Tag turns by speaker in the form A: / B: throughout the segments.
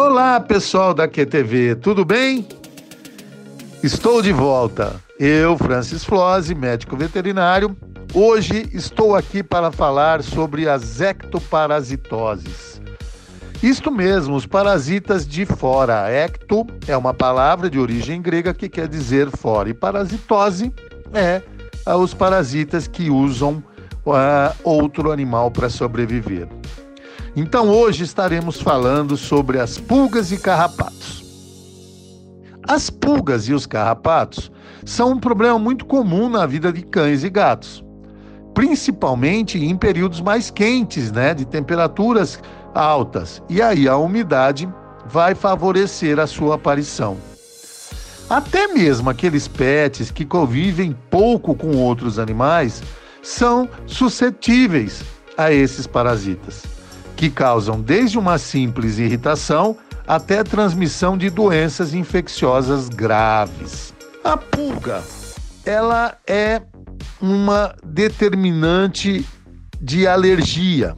A: Olá, pessoal da QTV, tudo bem? Estou de volta. Eu, Francis Flose, médico veterinário. Hoje estou aqui para falar sobre as ectoparasitoses. Isto mesmo, os parasitas de fora. Ecto é uma palavra de origem grega que quer dizer fora, e parasitose é os parasitas que usam uh, outro animal para sobreviver. Então hoje estaremos falando sobre as pulgas e carrapatos. As pulgas e os carrapatos são um problema muito comum na vida de cães e gatos, principalmente em períodos mais quentes, né, de temperaturas altas. E aí a umidade vai favorecer a sua aparição. Até mesmo aqueles pets que convivem pouco com outros animais são suscetíveis a esses parasitas que causam desde uma simples irritação até transmissão de doenças infecciosas graves. A pulga, ela é uma determinante de alergia.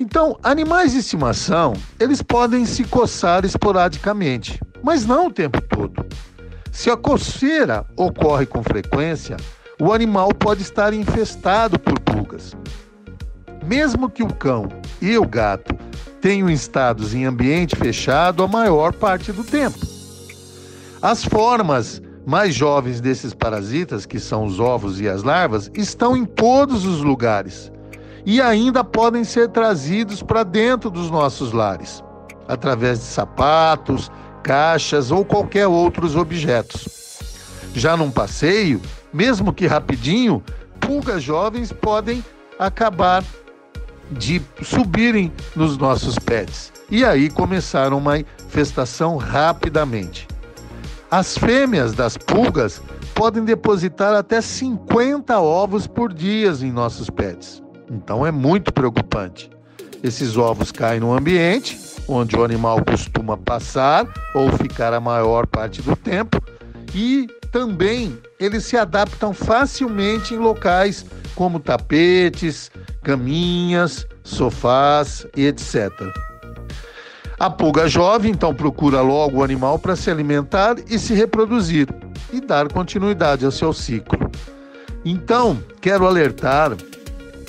A: Então, animais de estimação, eles podem se coçar esporadicamente, mas não o tempo todo. Se a coceira ocorre com frequência, o animal pode estar infestado por pulgas. Mesmo que o cão e o gato tenham estados em ambiente fechado a maior parte do tempo. As formas mais jovens desses parasitas, que são os ovos e as larvas, estão em todos os lugares e ainda podem ser trazidos para dentro dos nossos lares, através de sapatos, caixas ou qualquer outros objetos. Já num passeio, mesmo que rapidinho, pulgas jovens podem acabar de subirem nos nossos pets. E aí começaram uma infestação rapidamente. As fêmeas das pulgas podem depositar até 50 ovos por dia em nossos pets. Então é muito preocupante. Esses ovos caem no ambiente onde o animal costuma passar ou ficar a maior parte do tempo e também eles se adaptam facilmente em locais como tapetes, caminhas, sofás e etc. A pulga jovem então procura logo o animal para se alimentar e se reproduzir e dar continuidade ao seu ciclo. Então, quero alertar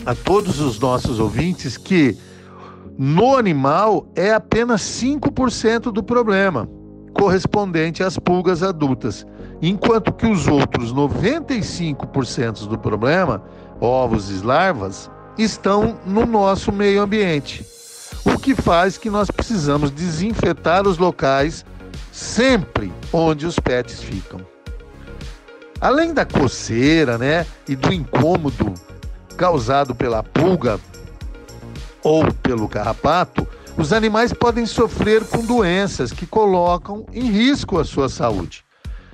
A: a todos os nossos ouvintes que no animal é apenas 5% do problema, correspondente às pulgas adultas, enquanto que os outros 95% do problema, ovos e larvas, estão no nosso meio ambiente. O que faz que nós precisamos desinfetar os locais sempre onde os pets ficam. Além da coceira, né, e do incômodo causado pela pulga ou pelo carrapato, os animais podem sofrer com doenças que colocam em risco a sua saúde.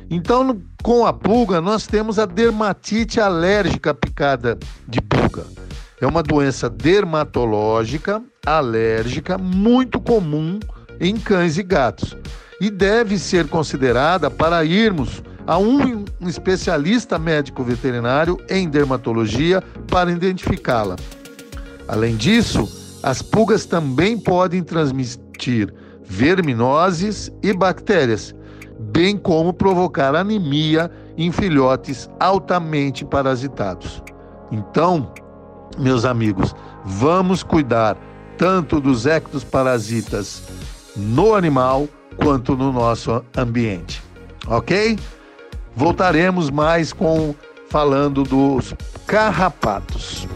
A: Então, com a pulga, nós temos a dermatite alérgica picada de pulga. É uma doença dermatológica alérgica muito comum em cães e gatos e deve ser considerada para irmos a um especialista médico veterinário em dermatologia para identificá-la. Além disso, as pulgas também podem transmitir verminoses e bactérias, bem como provocar anemia em filhotes altamente parasitados. Então, meus amigos, vamos cuidar tanto dos ectoparasitas no animal quanto no nosso ambiente. Ok? Voltaremos mais com falando dos carrapatos.